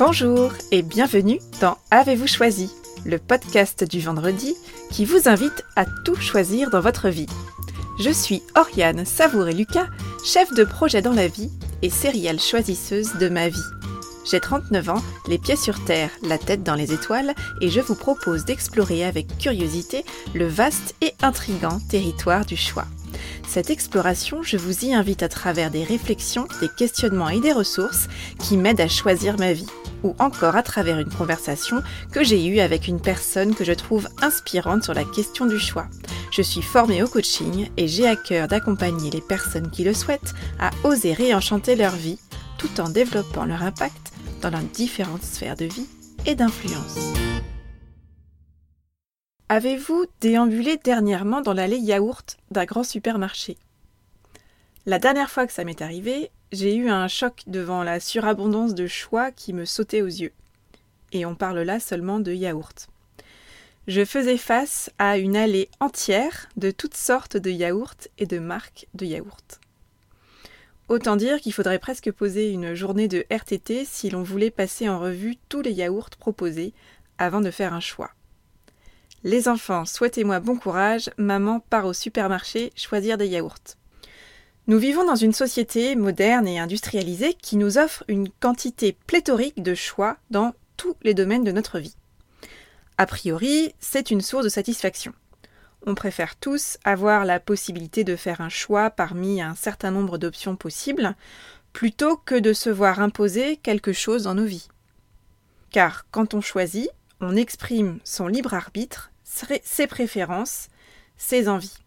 Bonjour et bienvenue dans Avez-vous choisi, le podcast du vendredi qui vous invite à tout choisir dans votre vie. Je suis Oriane Savouré-Lucas, chef de projet dans la vie et céréale choisisseuse de ma vie. J'ai 39 ans, les pieds sur terre, la tête dans les étoiles, et je vous propose d'explorer avec curiosité le vaste et intrigant territoire du choix. Cette exploration, je vous y invite à travers des réflexions, des questionnements et des ressources qui m'aident à choisir ma vie, ou encore à travers une conversation que j'ai eue avec une personne que je trouve inspirante sur la question du choix. Je suis formée au coaching et j'ai à cœur d'accompagner les personnes qui le souhaitent à oser réenchanter leur vie tout en développant leur impact dans leurs différentes sphères de vie et d'influence. Avez-vous déambulé dernièrement dans l'allée yaourt d'un grand supermarché? La dernière fois que ça m'est arrivé, j'ai eu un choc devant la surabondance de choix qui me sautait aux yeux. Et on parle là seulement de yaourt. Je faisais face à une allée entière de toutes sortes de yaourts et de marques de yaourts. Autant dire qu'il faudrait presque poser une journée de RTT si l'on voulait passer en revue tous les yaourts proposés avant de faire un choix. Les enfants, souhaitez-moi bon courage, maman part au supermarché choisir des yaourts. Nous vivons dans une société moderne et industrialisée qui nous offre une quantité pléthorique de choix dans tous les domaines de notre vie. A priori, c'est une source de satisfaction. On préfère tous avoir la possibilité de faire un choix parmi un certain nombre d'options possibles, plutôt que de se voir imposer quelque chose dans nos vies. Car quand on choisit, on exprime son libre arbitre, ses préférences, ses envies.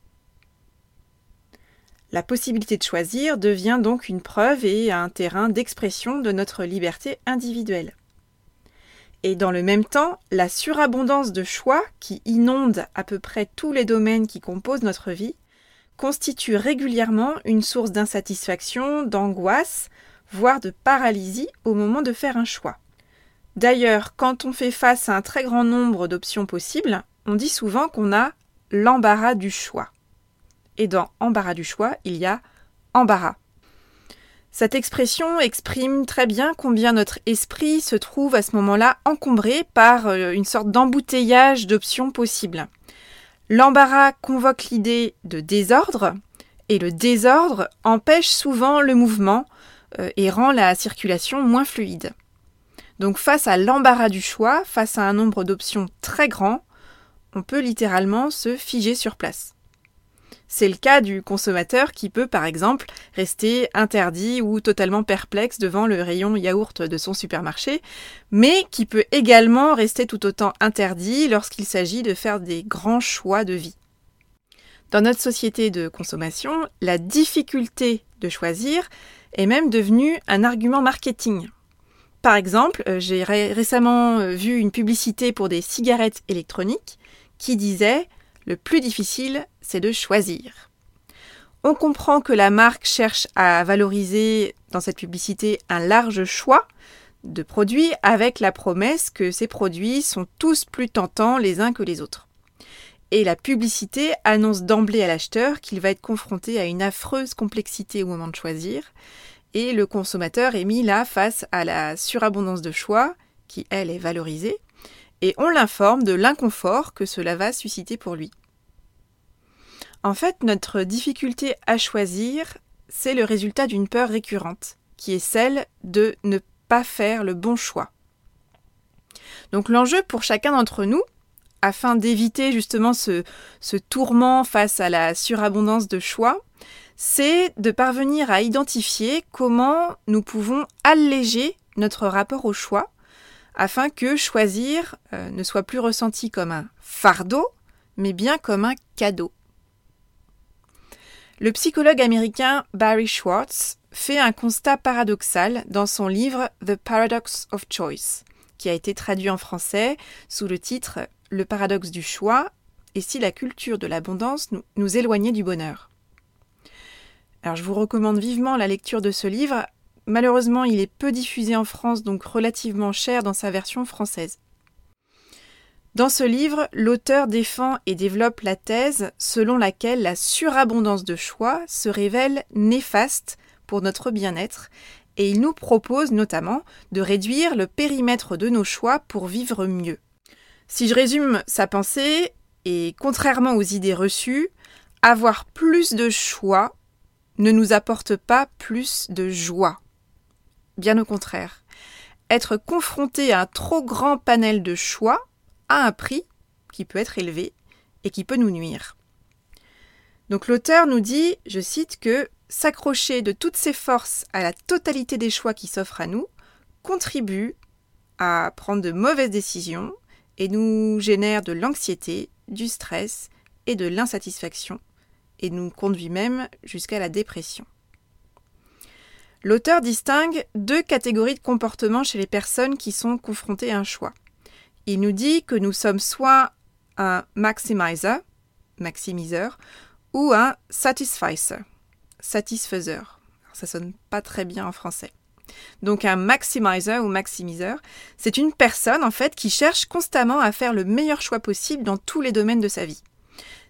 La possibilité de choisir devient donc une preuve et un terrain d'expression de notre liberté individuelle. Et dans le même temps, la surabondance de choix qui inonde à peu près tous les domaines qui composent notre vie constitue régulièrement une source d'insatisfaction, d'angoisse, voire de paralysie au moment de faire un choix. D'ailleurs, quand on fait face à un très grand nombre d'options possibles, on dit souvent qu'on a l'embarras du choix. Et dans embarras du choix, il y a embarras. Cette expression exprime très bien combien notre esprit se trouve à ce moment-là encombré par euh, une sorte d'embouteillage d'options possibles. L'embarras convoque l'idée de désordre, et le désordre empêche souvent le mouvement euh, et rend la circulation moins fluide. Donc face à l'embarras du choix, face à un nombre d'options très grand, on peut littéralement se figer sur place. C'est le cas du consommateur qui peut par exemple rester interdit ou totalement perplexe devant le rayon yaourt de son supermarché, mais qui peut également rester tout autant interdit lorsqu'il s'agit de faire des grands choix de vie. Dans notre société de consommation, la difficulté de choisir est même devenue un argument marketing. Par exemple, euh, j'ai récemment euh, vu une publicité pour des cigarettes électroniques qui disait Le plus difficile, c'est de choisir. On comprend que la marque cherche à valoriser dans cette publicité un large choix de produits avec la promesse que ces produits sont tous plus tentants les uns que les autres. Et la publicité annonce d'emblée à l'acheteur qu'il va être confronté à une affreuse complexité au moment de choisir, et le consommateur est mis là face à la surabondance de choix, qui elle est valorisée, et on l'informe de l'inconfort que cela va susciter pour lui. En fait, notre difficulté à choisir, c'est le résultat d'une peur récurrente, qui est celle de ne pas faire le bon choix. Donc l'enjeu pour chacun d'entre nous, afin d'éviter justement ce, tourment face à la surabondance de choix, c'est de parvenir à identifier comment nous pouvons alléger notre rapport au choix afin que choisir euh, ne soit plus ressenti comme un fardeau, mais bien comme un cadeau. Le psychologue américain Barry Schwartz fait un constat paradoxal dans son livre The Paradox of Choice, qui a été traduit en français sous le titre Le paradoxe du choix et si la culture de l'abondance nous, nous éloignait du bonheur. Alors je vous recommande vivement la lecture de ce livre Malheureusement, il est peu diffusé en France, donc relativement cher dans sa version française. Dans ce livre, l'auteur défend et développe la thèse selon laquelle la surabondance de choix se révèle néfaste pour notre bien-être et il nous propose notamment de réduire le périmètre de nos choix pour vivre mieux. Si je résume sa pensée, et contrairement aux idées reçues, avoir plus de choix ne nous apporte pas plus de joie. Bien au contraire. Être confronté à un trop grand panel de choix a un prix qui peut être élevé et qui peut nous nuire. Donc l'auteur nous dit, je cite, que s'accrocher de toutes ses forces à la totalité des choix qui s'offrent à nous contribue à prendre de mauvaises décisions et nous génère de l'anxiété, du stress et de l'insatisfaction et nous conduit même jusqu'à la dépression. L'auteur distingue deux catégories de comportements chez les personnes qui sont confrontées à un choix. Il nous dit que nous sommes soit un maximizer, maximiseur, ou un satisficer, satisfaiseur. ça sonne pas très bien en français. Donc un maximizer ou maximiseur, c'est une personne en fait qui cherche constamment à faire le meilleur choix possible dans tous les domaines de sa vie.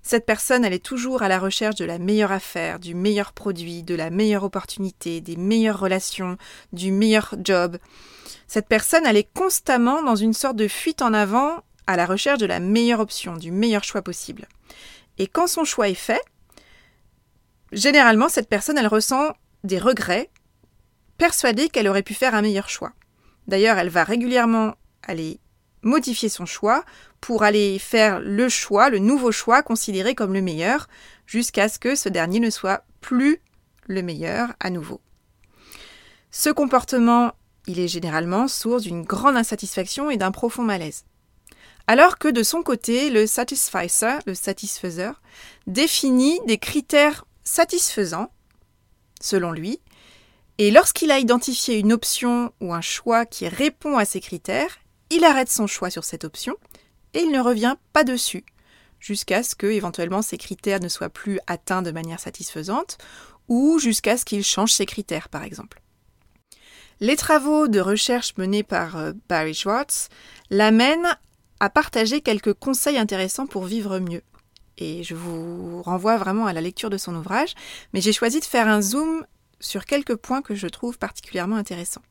Cette personne, elle est toujours à la recherche de la meilleure affaire, du meilleur produit, de la meilleure opportunité, des meilleures relations, du meilleur job. Cette personne, elle est constamment dans une sorte de fuite en avant à la recherche de la meilleure option, du meilleur choix possible. Et quand son choix est fait, généralement, cette personne, elle ressent des regrets, persuadée qu'elle aurait pu faire un meilleur choix. D'ailleurs, elle va régulièrement aller modifier son choix pour aller faire le choix, le nouveau choix considéré comme le meilleur, jusqu'à ce que ce dernier ne soit plus le meilleur à nouveau. Ce comportement, il est généralement source d'une grande insatisfaction et d'un profond malaise. Alors que de son côté, le satisficer, le satisfaiseur, définit des critères satisfaisants, selon lui, et lorsqu'il a identifié une option ou un choix qui répond à ces critères, il arrête son choix sur cette option et il ne revient pas dessus jusqu'à ce que éventuellement ces critères ne soient plus atteints de manière satisfaisante ou jusqu'à ce qu'il change ses critères par exemple. Les travaux de recherche menés par euh, Barry Schwartz l'amènent à partager quelques conseils intéressants pour vivre mieux. Et je vous renvoie vraiment à la lecture de son ouvrage, mais j'ai choisi de faire un zoom sur quelques points que je trouve particulièrement intéressants.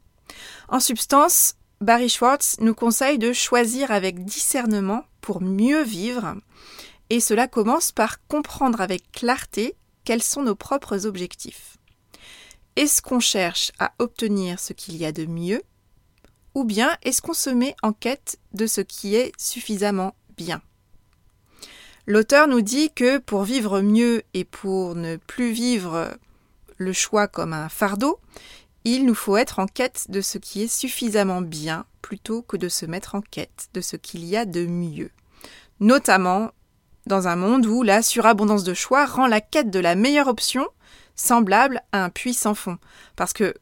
En substance, Barry Schwartz nous conseille de choisir avec discernement pour mieux vivre, et cela commence par comprendre avec clarté quels sont nos propres objectifs. Est-ce qu'on cherche à obtenir ce qu'il y a de mieux, ou bien est-ce qu'on se met en quête de ce qui est suffisamment bien? L'auteur nous dit que pour vivre mieux et pour ne plus vivre le choix comme un fardeau, il nous faut être en quête de ce qui est suffisamment bien plutôt que de se mettre en quête de ce qu'il y a de mieux. Notamment dans un monde où la surabondance de choix rend la quête de la meilleure option semblable à un puits sans fond. Parce que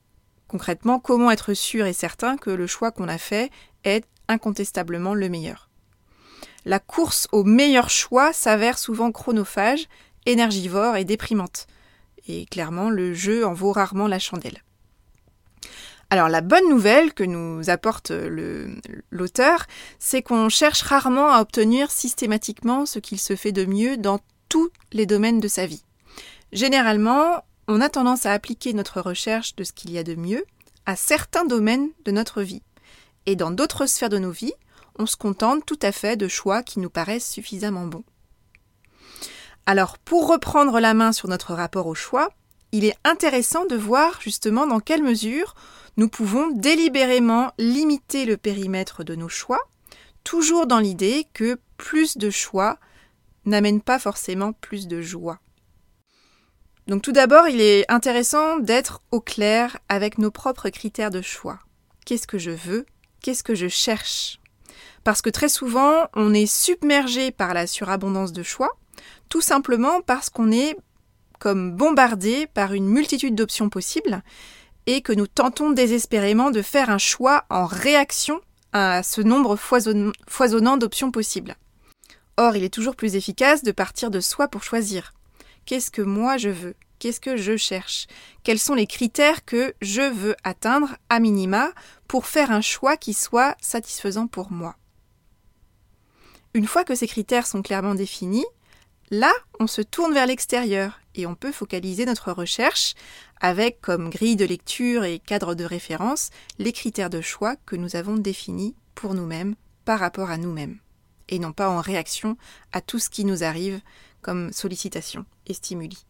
concrètement, comment être sûr et certain que le choix qu'on a fait est incontestablement le meilleur? La course au meilleur choix s'avère souvent chronophage, énergivore et déprimante. Et clairement, le jeu en vaut rarement la chandelle. Alors la bonne nouvelle que nous apporte l'auteur, c'est qu'on cherche rarement à obtenir systématiquement ce qu'il se fait de mieux dans tous les domaines de sa vie. Généralement, on a tendance à appliquer notre recherche de ce qu'il y a de mieux à certains domaines de notre vie. Et dans d'autres sphères de nos vies, on se contente tout à fait de choix qui nous paraissent suffisamment bons. Alors, pour reprendre la main sur notre rapport au choix, il est intéressant de voir justement dans quelle mesure nous pouvons délibérément limiter le périmètre de nos choix, toujours dans l'idée que plus de choix n'amène pas forcément plus de joie. Donc tout d'abord, il est intéressant d'être au clair avec nos propres critères de choix. Qu'est-ce que je veux? Qu'est-ce que je cherche? Parce que très souvent, on est submergé par la surabondance de choix, tout simplement parce qu'on est comme bombardé par une multitude d'options possibles et que nous tentons désespérément de faire un choix en réaction à ce nombre foisonnant d'options possibles. Or, il est toujours plus efficace de partir de soi pour choisir. Qu'est-ce que moi je veux? Qu'est-ce que je cherche? Quels sont les critères que je veux atteindre à minima pour faire un choix qui soit satisfaisant pour moi? Une fois que ces critères sont clairement définis, là, on se tourne vers l'extérieur et on peut focaliser notre recherche avec comme grille de lecture et cadre de référence les critères de choix que nous avons définis pour nous-mêmes par rapport à nous-mêmes et non pas en réaction à tout ce qui nous arrive comme sollicitation et stimuli.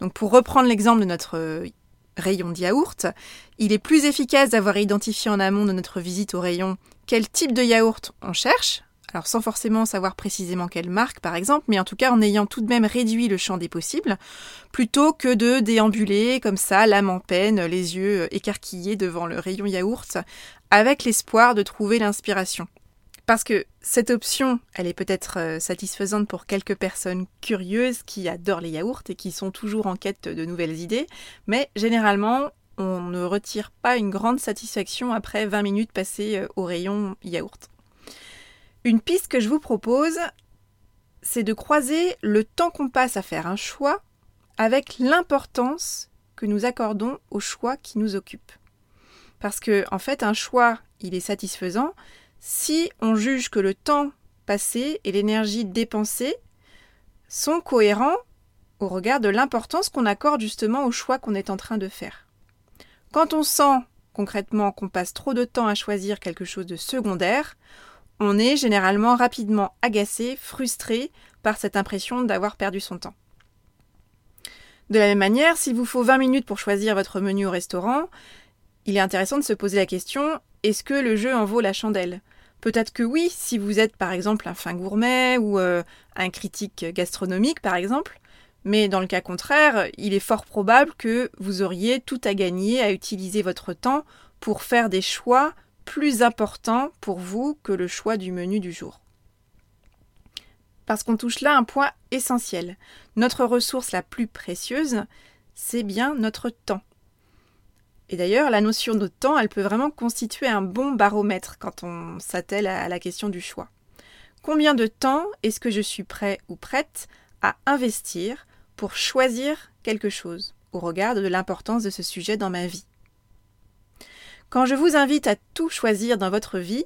Donc pour reprendre l'exemple de notre rayon de yaourt, il est plus efficace d'avoir identifié en amont de notre visite au rayon quel type de yaourt on cherche, alors sans forcément savoir précisément quelle marque par exemple, mais en tout cas en ayant tout de même réduit le champ des possibles, plutôt que de déambuler comme ça, l'âme en peine, les yeux écarquillés devant le rayon yaourt, avec l'espoir de trouver l'inspiration. Parce que cette option, elle est peut-être euh, satisfaisante pour quelques personnes curieuses qui adorent les yaourts et qui sont toujours en quête de nouvelles idées, mais généralement, on ne retire pas une grande satisfaction après 20 minutes passées euh, au rayon yaourt. Une piste que je vous propose, c'est de croiser le temps qu'on passe à faire un choix avec l'importance que nous accordons au choix qui nous occupe. Parce que, en fait, un choix, il est satisfaisant si on juge que le temps passé et l'énergie dépensée sont cohérents au regard de l'importance qu'on accorde justement au choix qu'on est en train de faire. Quand on sent concrètement qu'on passe trop de temps à choisir quelque chose de secondaire, on est généralement rapidement agacé, frustré par cette impression d'avoir perdu son temps. De la même manière, s'il vous faut 20 minutes pour choisir votre menu au restaurant, il est intéressant de se poser la question est-ce que le jeu en vaut la chandelle? Peut-être que oui, si vous êtes par exemple un fin gourmet ou euh, un critique gastronomique par exemple, mais dans le cas contraire, il est fort probable que vous auriez tout à gagner à utiliser votre temps pour faire des choix plus importants pour vous que le choix du menu du jour. Parce qu'on touche là un point essentiel. Notre ressource la plus précieuse, c'est bien notre temps. Et d'ailleurs, la notion de temps, elle peut vraiment constituer un bon baromètre quand on s'attelle à la question du choix. Combien de temps est-ce que je suis prêt ou prête à investir pour choisir quelque chose au regard de l'importance de ce sujet dans ma vie? Quand je vous invite à tout choisir dans votre vie,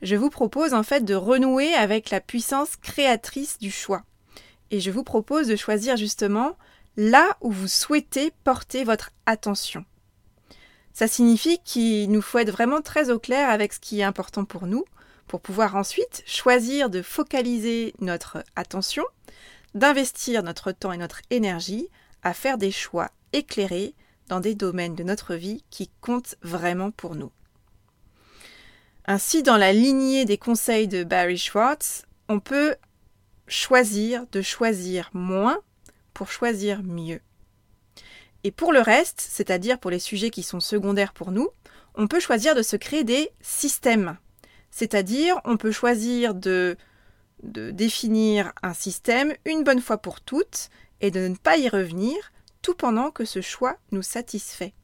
je vous propose en fait de renouer avec la puissance créatrice du choix. Et je vous propose de choisir justement là où vous souhaitez porter votre attention. Ça signifie qu'il nous faut être vraiment très au clair avec ce qui est important pour nous, pour pouvoir ensuite choisir de focaliser notre attention, d'investir notre temps et notre énergie à faire des choix éclairés dans des domaines de notre vie qui comptent vraiment pour nous. Ainsi, dans la lignée des conseils de Barry Schwartz, on peut choisir de choisir moins pour choisir mieux. Et pour le reste, c'est-à-dire pour les sujets qui sont secondaires pour nous, on peut choisir de se créer des systèmes. C'est-à-dire, on peut choisir de, de définir un système une bonne fois pour toutes et de ne pas y revenir, tout pendant que ce choix nous satisfait.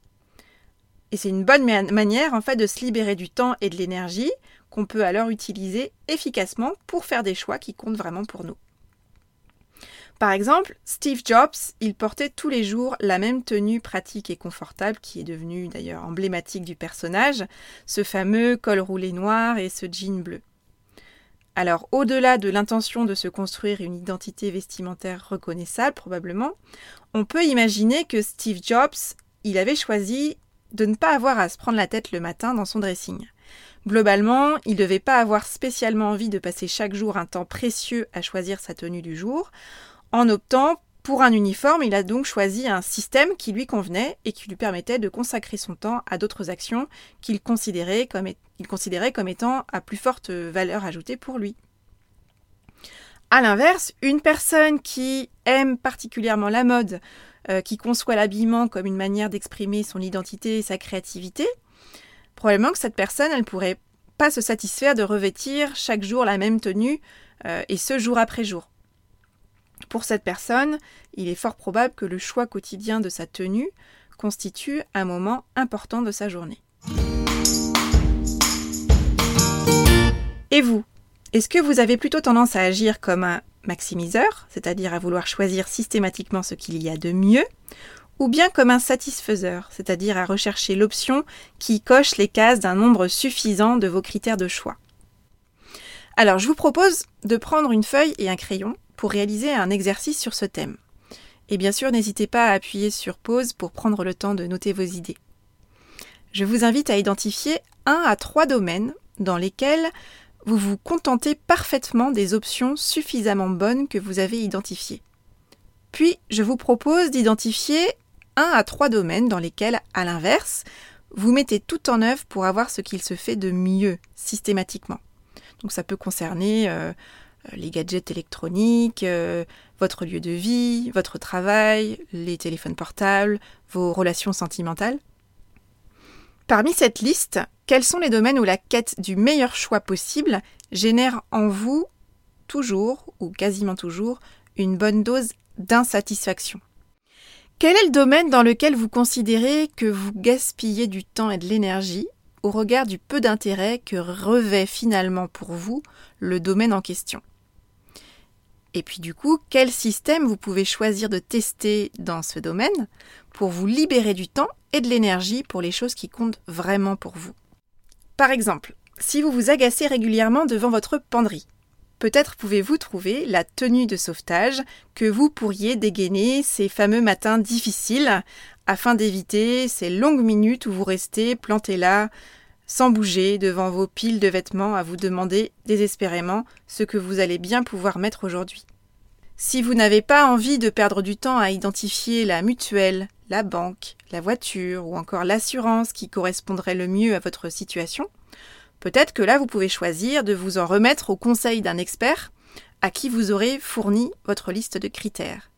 Et c'est une bonne manière en fait de se libérer du temps et de l'énergie qu'on peut alors utiliser efficacement pour faire des choix qui comptent vraiment pour nous. Par exemple, Steve Jobs, il portait tous les jours la même tenue pratique et confortable qui est devenue d'ailleurs emblématique du personnage, ce fameux col roulé noir et ce jean bleu. Alors, au-delà de l'intention de se construire une identité vestimentaire reconnaissable, probablement, on peut imaginer que Steve Jobs, il avait choisi de ne pas avoir à se prendre la tête le matin dans son dressing. Globalement, il ne devait pas avoir spécialement envie de passer chaque jour un temps précieux à choisir sa tenue du jour. En optant pour un uniforme, il a donc choisi un système qui lui convenait et qui lui permettait de consacrer son temps à d'autres actions qu'il considérait comme, étant à plus forte valeur ajoutée pour lui. A l'inverse, une personne qui aime particulièrement la mode, euh, qui conçoit l'habillement comme une manière d'exprimer son identité et sa créativité, probablement que cette personne, elle pourrait pas se satisfaire de revêtir chaque jour la même tenue euh, et ce jour après jour. Pour cette personne, il est fort probable que le choix quotidien de sa tenue constitue un moment important de sa journée. Et vous Est-ce que vous avez plutôt tendance à agir comme un maximiseur, c'est-à-dire à vouloir choisir systématiquement ce qu'il y a de mieux, ou bien comme un satisfaiseur, c'est-à-dire à rechercher l'option qui coche les cases d'un nombre suffisant de vos critères de choix? Alors je vous propose de prendre une feuille et un crayon pour réaliser un exercice sur ce thème. Et bien sûr, n'hésitez pas à appuyer sur pause pour prendre le temps de noter vos idées. Je vous invite à identifier un à trois domaines dans lesquels vous vous contentez parfaitement des options suffisamment bonnes que vous avez identifiées. Puis, je vous propose d'identifier un à trois domaines dans lesquels, à l'inverse, vous mettez tout en œuvre pour avoir ce qu'il se fait de mieux systématiquement. Donc ça peut concerner euh, les gadgets électroniques, euh, votre lieu de vie, votre travail, les téléphones portables, vos relations sentimentales. Parmi cette liste, quels sont les domaines où la quête du meilleur choix possible génère en vous toujours, ou quasiment toujours, une bonne dose d'insatisfaction? Quel est le domaine dans lequel vous considérez que vous gaspillez du temps et de l'énergie au regard du peu d'intérêt que revêt finalement pour vous le domaine en question? Et puis du coup, quel système vous pouvez choisir de tester dans ce domaine pour vous libérer du temps et de l'énergie pour les choses qui comptent vraiment pour vous? Par exemple, si vous vous agacez régulièrement devant votre penderie, peut-être pouvez-vous trouver la tenue de sauvetage que vous pourriez dégainer ces fameux matins difficiles afin d'éviter ces longues minutes où vous restez planté là, sans bouger devant vos piles de vêtements à vous demander désespérément ce que vous allez bien pouvoir mettre aujourd'hui. Si vous n'avez pas envie de perdre du temps à identifier la mutuelle, la banque, la voiture ou encore l'assurance qui correspondrait le mieux à votre situation, peut-être que là vous pouvez choisir de vous en remettre au conseil d'un expert à qui vous aurez fourni votre liste de critères.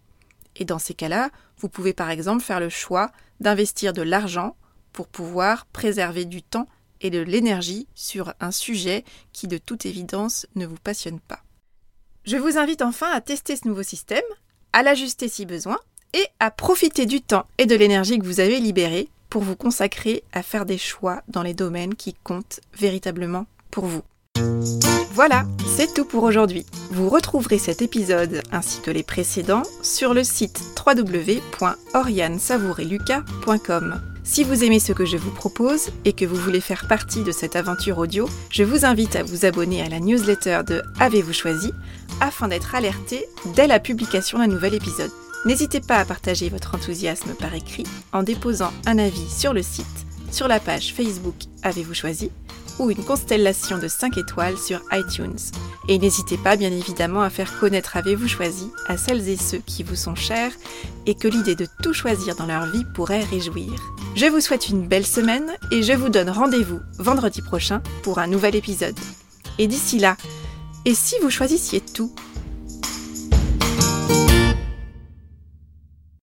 Et dans ces cas-là, vous pouvez par exemple faire le choix d'investir de l'argent pour pouvoir préserver du temps et de l'énergie sur un sujet qui de toute évidence ne vous passionne pas. Je vous invite enfin à tester ce nouveau système, à l'ajuster si besoin, et à profiter du temps et de l'énergie que vous avez libéré pour vous consacrer à faire des choix dans les domaines qui comptent véritablement pour vous. Voilà, c'est tout pour aujourd'hui. Vous retrouverez cet épisode ainsi que les précédents sur le site www.oriansavoureluca.com. Si vous aimez ce que je vous propose et que vous voulez faire partie de cette aventure audio, je vous invite à vous abonner à la newsletter de Avez-vous choisi afin d'être alerté dès la publication d'un nouvel épisode. N'hésitez pas à partager votre enthousiasme par écrit en déposant un avis sur le site, sur la page Facebook Avez-vous choisi ou une constellation de 5 étoiles sur iTunes. Et n'hésitez pas bien évidemment à faire connaître Avez-vous choisi à celles et ceux qui vous sont chers et que l'idée de tout choisir dans leur vie pourrait réjouir. Je vous souhaite une belle semaine et je vous donne rendez-vous vendredi prochain pour un nouvel épisode. Et d'ici là, et si vous choisissiez tout?